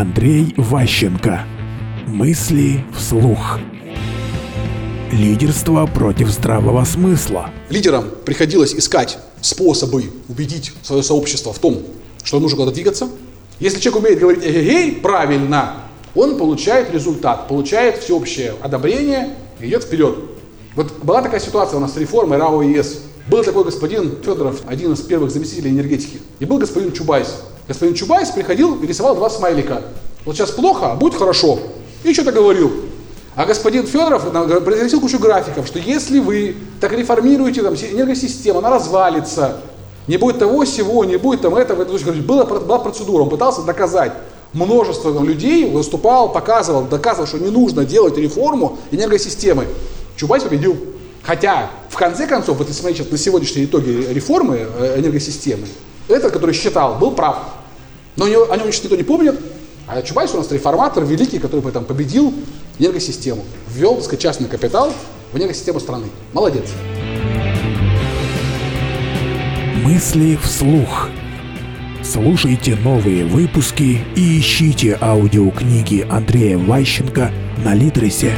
Андрей Ващенко. Мысли вслух. Лидерство против здравого смысла. Лидерам приходилось искать способы убедить свое сообщество в том, что нужно куда-то двигаться. Если человек умеет говорить эгегей правильно, он получает результат, получает всеобщее одобрение и идет вперед. Вот была такая ситуация у нас с реформой РАО ЕС. Был такой господин Федоров, один из первых заместителей энергетики, и был господин Чубайс. Господин Чубайс приходил и рисовал два смайлика. Вот сейчас плохо, а будет хорошо. И что-то говорил. А господин Федоров произносил кучу графиков, что если вы так реформируете там, энергосистему, она развалится, не будет того, всего, не будет там этого. Это, есть, была, была процедура, он пытался доказать. Множество там, людей выступал, показывал, доказывал, что не нужно делать реформу энергосистемы. Чубайс победил. Хотя, в конце концов, вот если смотреть на сегодняшние итоги реформы э, энергосистемы, этот, который считал, был прав. Но о нем, о нем никто не помнит. А Чубайс у нас реформатор великий, который там, победил энергосистему. Ввел, так сказать, частный капитал в энергосистему страны. Молодец. Мысли вслух. Слушайте новые выпуски и ищите аудиокниги Андрея Ващенко на Литресе.